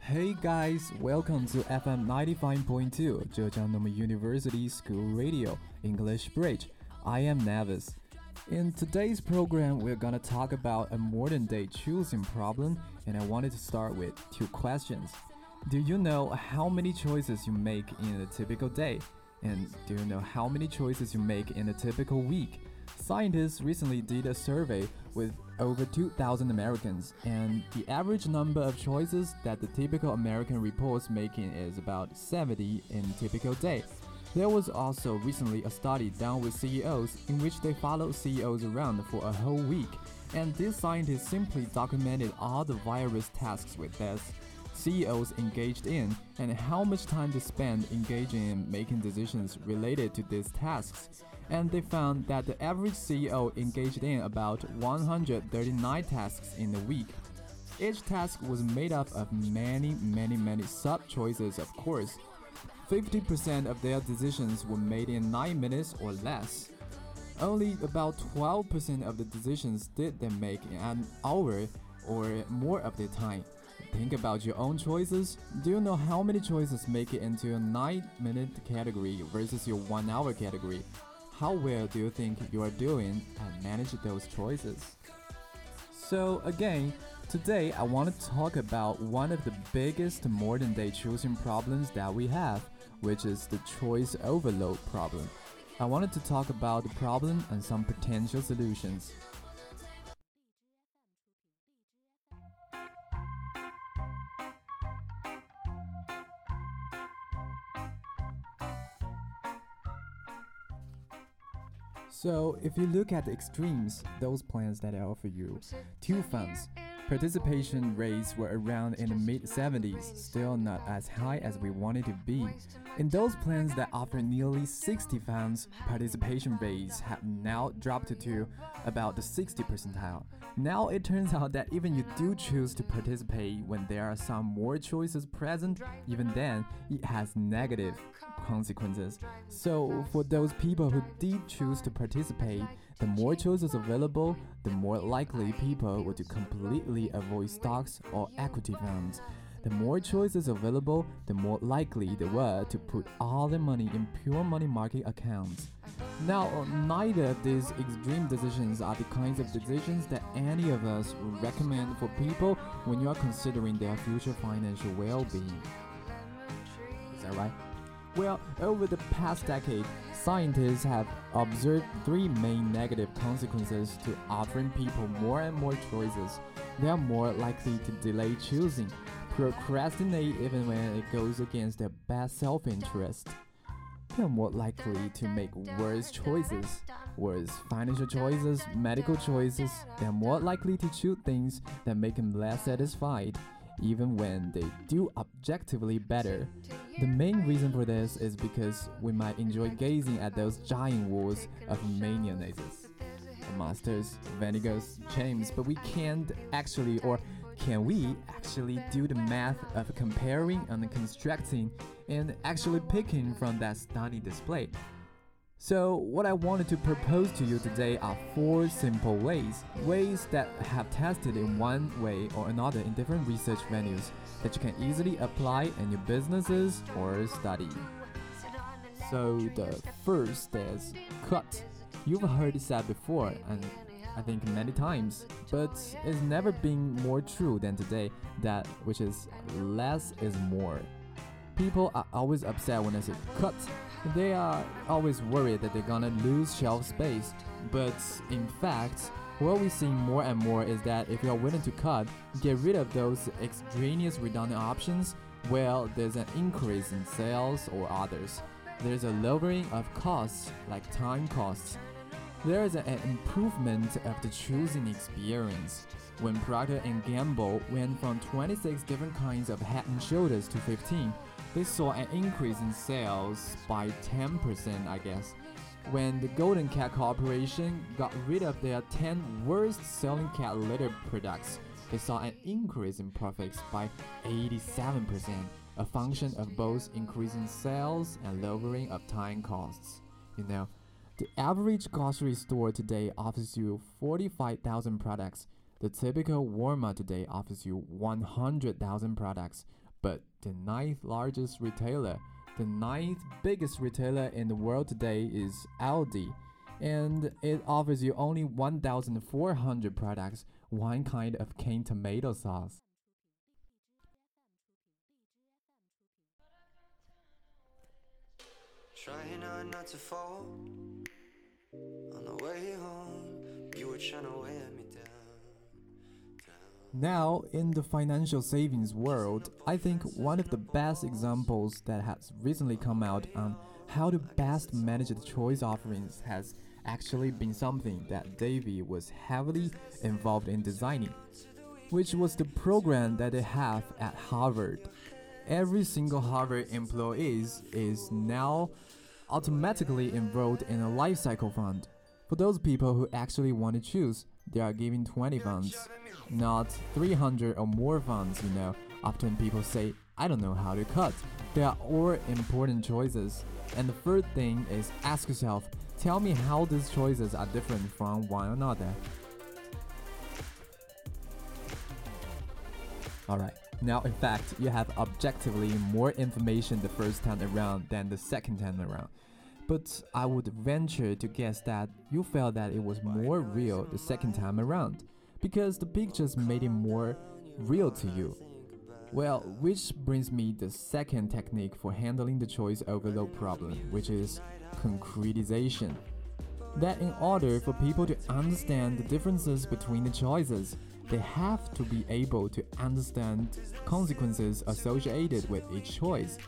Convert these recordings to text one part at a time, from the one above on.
Hey guys, welcome to FM 95.2 Zhejiang University School Radio English Bridge. I am Navis. In today's program, we're gonna talk about a modern day choosing problem, and I wanted to start with two questions. Do you know how many choices you make in a typical day? And do you know how many choices you make in a typical week? Scientists recently did a survey with over 2,000 Americans, and the average number of choices that the typical American reports making is about 70 in a typical day. There was also recently a study done with CEOs in which they followed CEOs around for a whole week, and these scientists simply documented all the virus tasks with this. CEOs engaged in and how much time they spend engaging in making decisions related to these tasks. And they found that the average CEO engaged in about 139 tasks in a week. Each task was made up of many, many, many sub choices, of course. 50% of their decisions were made in 9 minutes or less. Only about 12% of the decisions did they make in an hour or more of their time. Think about your own choices. Do you know how many choices make it into a 9 minute category versus your 1 hour category? How well do you think you are doing at managing those choices? So, again, today I want to talk about one of the biggest modern day choosing problems that we have, which is the choice overload problem. I wanted to talk about the problem and some potential solutions. So, if you look at the extremes, those plans that I offer you, two funds, participation rates were around in the mid 70s, still not as high as we wanted to be. In those plans that offer nearly 60 funds, participation rates have now dropped to about the 60 percentile. Now it turns out that even you do choose to participate when there are some more choices present, even then it has negative consequences. So for those people who did choose to participate, the more choices available, the more likely people were to completely avoid stocks or equity funds. The more choices available, the more likely they were to put all their money in pure money market accounts. Now, neither of these extreme decisions are the kinds of decisions that any of us would recommend for people when you are considering their future financial well being. Is that right? Well, over the past decade, scientists have observed three main negative consequences to offering people more and more choices. They are more likely to delay choosing, procrastinate even when it goes against their best self interest. They are more likely to make worse choices, worse financial choices, medical choices. They are more likely to choose things that make them less satisfied, even when they do objectively better. The main reason for this is because we might enjoy gazing at those giant walls of mayonnaises, masters, vinegars, James, but we can't actually, or can we actually do the math of comparing and constructing and actually picking from that stunning display? So, what I wanted to propose to you today are four simple ways, ways that have tested in one way or another in different research venues that you can easily apply in your businesses or study. So, the first is cut. You've heard it said before, and I think many times, but it's never been more true than today, that which is less is more. People are always upset when I say cut. They are always worried that they're gonna lose shelf space. But in fact, what we see more and more is that if you're willing to cut, get rid of those extraneous redundant options, well, there's an increase in sales or others. There's a lowering of costs, like time costs. There is an improvement of the choosing experience. When Procter & Gamble went from 26 different kinds of head and shoulders to 15, they saw an increase in sales by 10%, I guess. When the Golden Cat Corporation got rid of their 10 worst selling cat litter products, they saw an increase in profits by 87%. a function of both increasing sales and lowering uptime costs. You know, the average grocery store today offers you 45,000 products. The typical Walmart today offers you 100,000 products. But the ninth largest retailer, the ninth biggest retailer in the world today is Aldi, and it offers you only 1,400 products, one kind of canned tomato sauce. Trying not to fall. On the way home, you were trying to down. Now, in the financial savings world, I think one of the best examples that has recently come out on how to best manage the choice offerings has actually been something that Davy was heavily involved in designing, which was the program that they have at Harvard. Every single Harvard employee is now automatically enrolled in a life cycle fund. For those people who actually want to choose, they are giving 20 funds, not 300 or more funds, you know. Often people say, I don't know how to cut. They are all important choices. And the third thing is ask yourself, tell me how these choices are different from one another. Alright, now in fact, you have objectively more information the first time around than the second time around. But I would venture to guess that you felt that it was more real the second time around, because the pictures made it more real to you. Well, which brings me the second technique for handling the choice overload problem, which is concretization. That in order for people to understand the differences between the choices, they have to be able to understand consequences associated with each choice,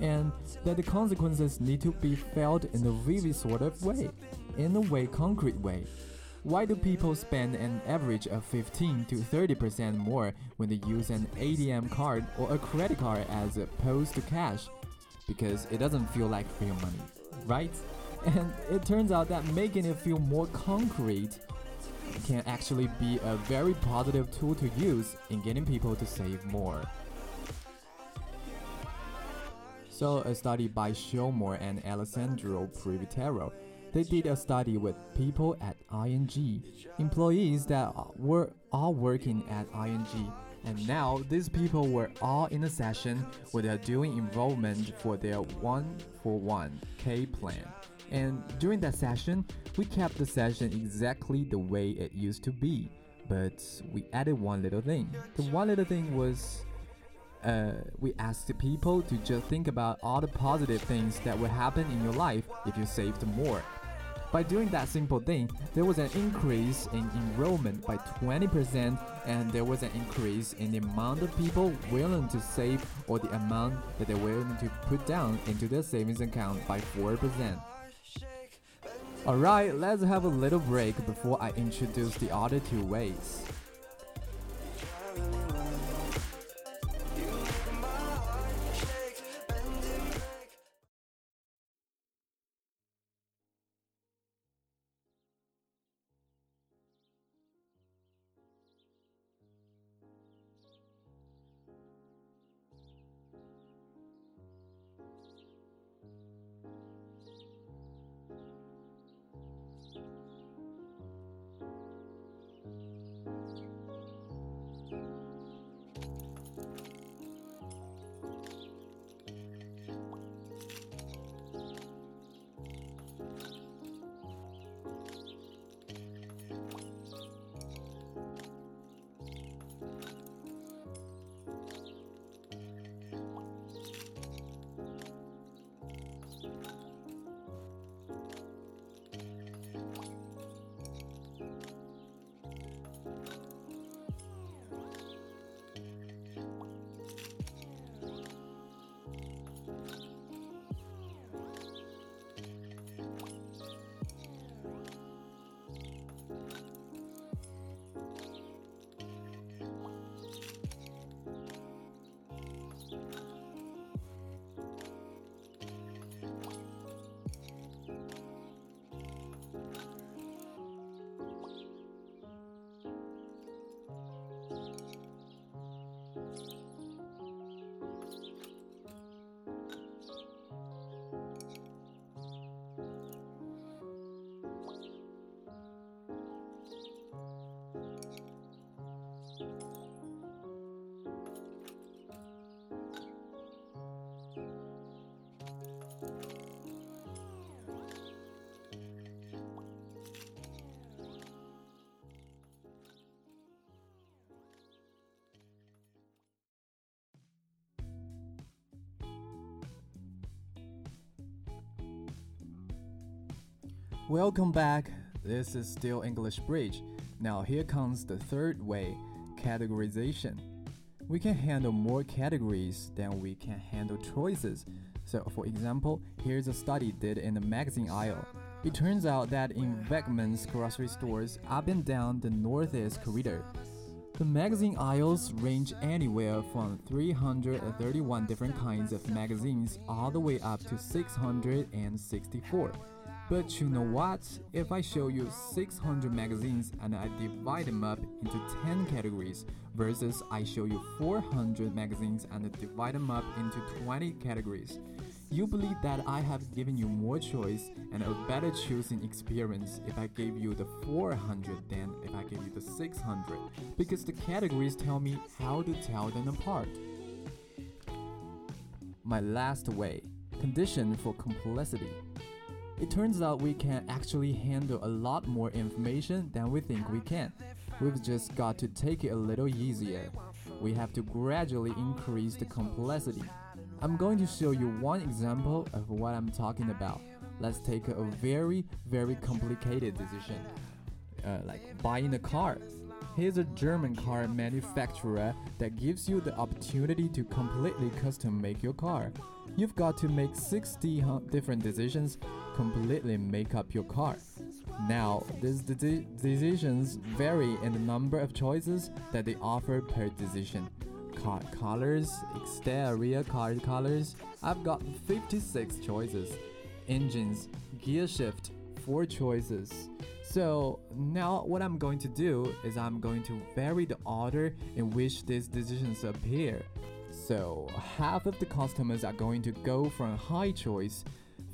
and that the consequences need to be felt in a vivid sort of way, in a way concrete way. Why do people spend an average of 15 to 30% more when they use an ATM card or a credit card as opposed to cash? Because it doesn't feel like real money, right? And it turns out that making it feel more concrete can actually be a very positive tool to use in getting people to save more. So, a study by Shlomo and Alessandro Previtero, they did a study with people at ING, employees that were all working at ING, and now these people were all in a session where they are doing enrollment for their one for one K plan. And during that session, we kept the session exactly the way it used to be, but we added one little thing. The one little thing was uh, we asked people to just think about all the positive things that would happen in your life if you saved more. By doing that simple thing, there was an increase in enrollment by 20%, and there was an increase in the amount of people willing to save or the amount that they're willing to put down into their savings account by 4%. Alright, let's have a little break before I introduce the other two ways. Welcome back. This is still English Bridge. Now here comes the third way, categorization. We can handle more categories than we can handle choices. So for example, here's a study did in the magazine aisle. It turns out that in Wegmans grocery stores up and down the Northeast corridor, the magazine aisles range anywhere from 331 different kinds of magazines all the way up to 664. But you know what? If I show you 600 magazines and I divide them up into 10 categories versus I show you 400 magazines and divide them up into 20 categories, you believe that I have given you more choice and a better choosing experience if I gave you the 400 than if I gave you the 600 because the categories tell me how to tell them apart. My last way, condition for complexity. It turns out we can actually handle a lot more information than we think we can. We've just got to take it a little easier. We have to gradually increase the complexity. I'm going to show you one example of what I'm talking about. Let's take a very, very complicated decision, uh, like buying a car. Here's a German car manufacturer that gives you the opportunity to completely custom make your car. You've got to make 60 different decisions, completely make up your car. Now, these de decisions vary in the number of choices that they offer per decision. Car colors, exterior car colors, I've got 56 choices. Engines, gear shift, 4 choices. So now what I'm going to do is I'm going to vary the order in which these decisions appear. So half of the customers are going to go from high choice,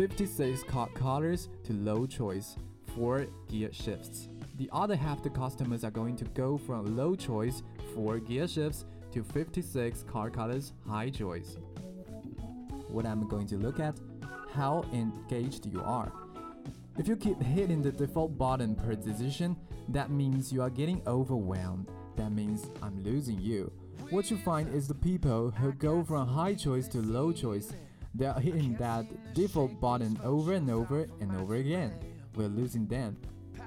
56 car colors to low choice, 4 gear shifts. The other half the customers are going to go from low choice, 4 gear shifts to 56 car colors, high choice. What I'm going to look at, how engaged you are. If you keep hitting the default button per decision, that means you are getting overwhelmed. That means I'm losing you. What you find is the people who go from high choice to low choice, they are hitting that default button over and over and over again. We're losing them.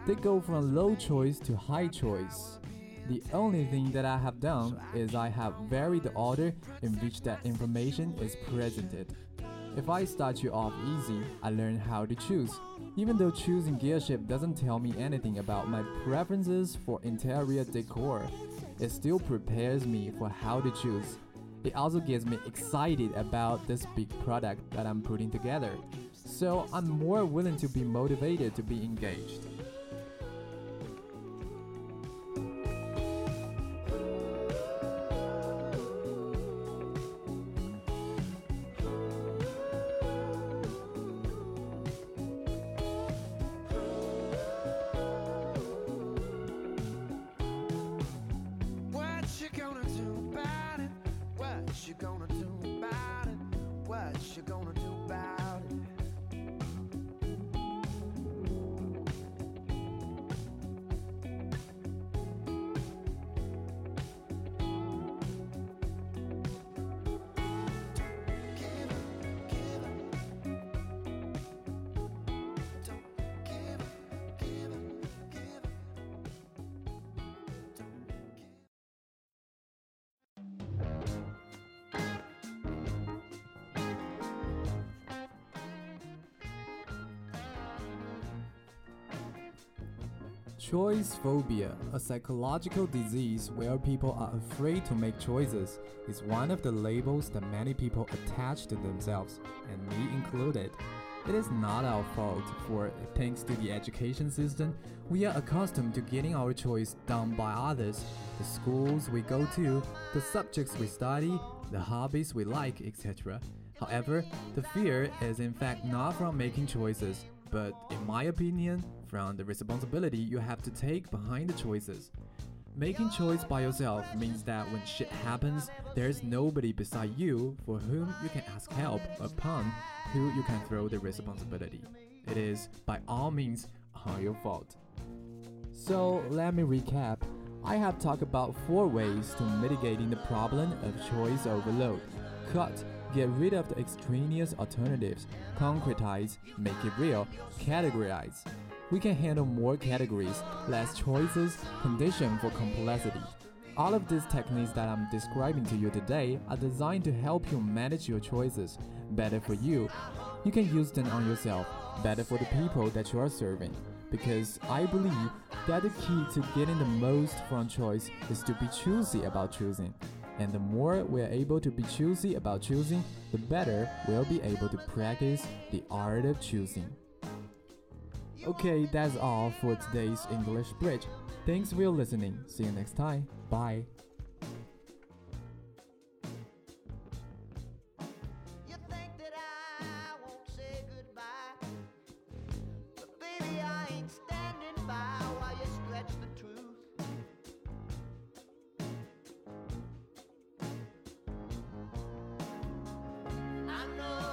They go from low choice to high choice. The only thing that I have done is I have varied the order in which that information is presented. If I start you off easy, I learn how to choose. Even though choosing gear shift doesn't tell me anything about my preferences for interior decor, it still prepares me for how to choose. It also gets me excited about this big product that I'm putting together. So I'm more willing to be motivated to be engaged. Choice phobia, a psychological disease where people are afraid to make choices, is one of the labels that many people attach to themselves, and me included. It is not our fault, for thanks to the education system, we are accustomed to getting our choice done by others. The schools we go to, the subjects we study, the hobbies we like, etc. However, the fear is in fact not from making choices, but in my opinion, from the responsibility you have to take behind the choices. Making choice by yourself means that when shit happens, there's nobody beside you for whom you can ask help upon who you can throw the responsibility. It is by all means your fault. So let me recap. I have talked about four ways to mitigating the problem of choice overload. Cut, get rid of the extraneous alternatives. Concretize, make it real. Categorize. We can handle more categories, less choices, condition for complexity. All of these techniques that I'm describing to you today are designed to help you manage your choices better for you. You can use them on yourself, better for the people that you are serving. Because I believe that the key to getting the most from choice is to be choosy about choosing. And the more we're able to be choosy about choosing, the better we'll be able to practice the art of choosing. Okay, that's all for today's English Bridge. Thanks for listening. See you next time. Bye. I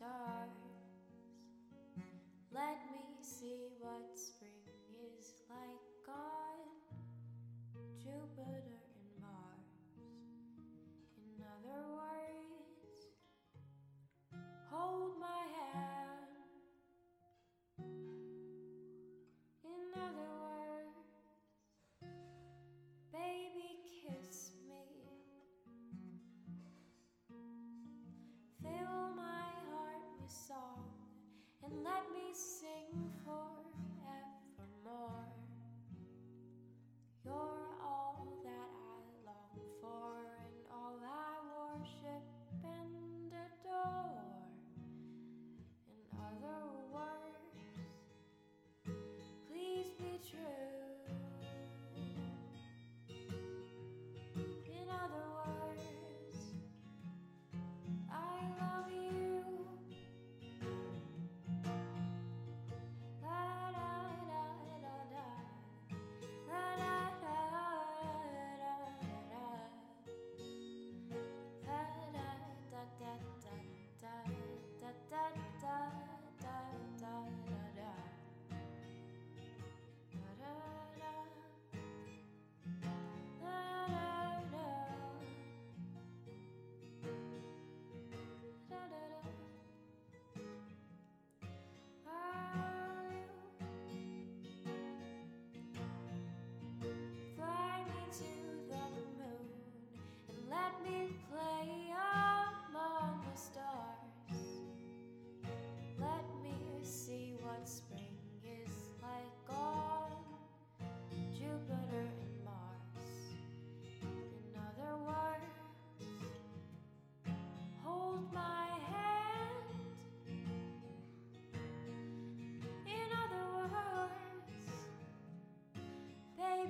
stars. Let me see what's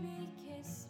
make kiss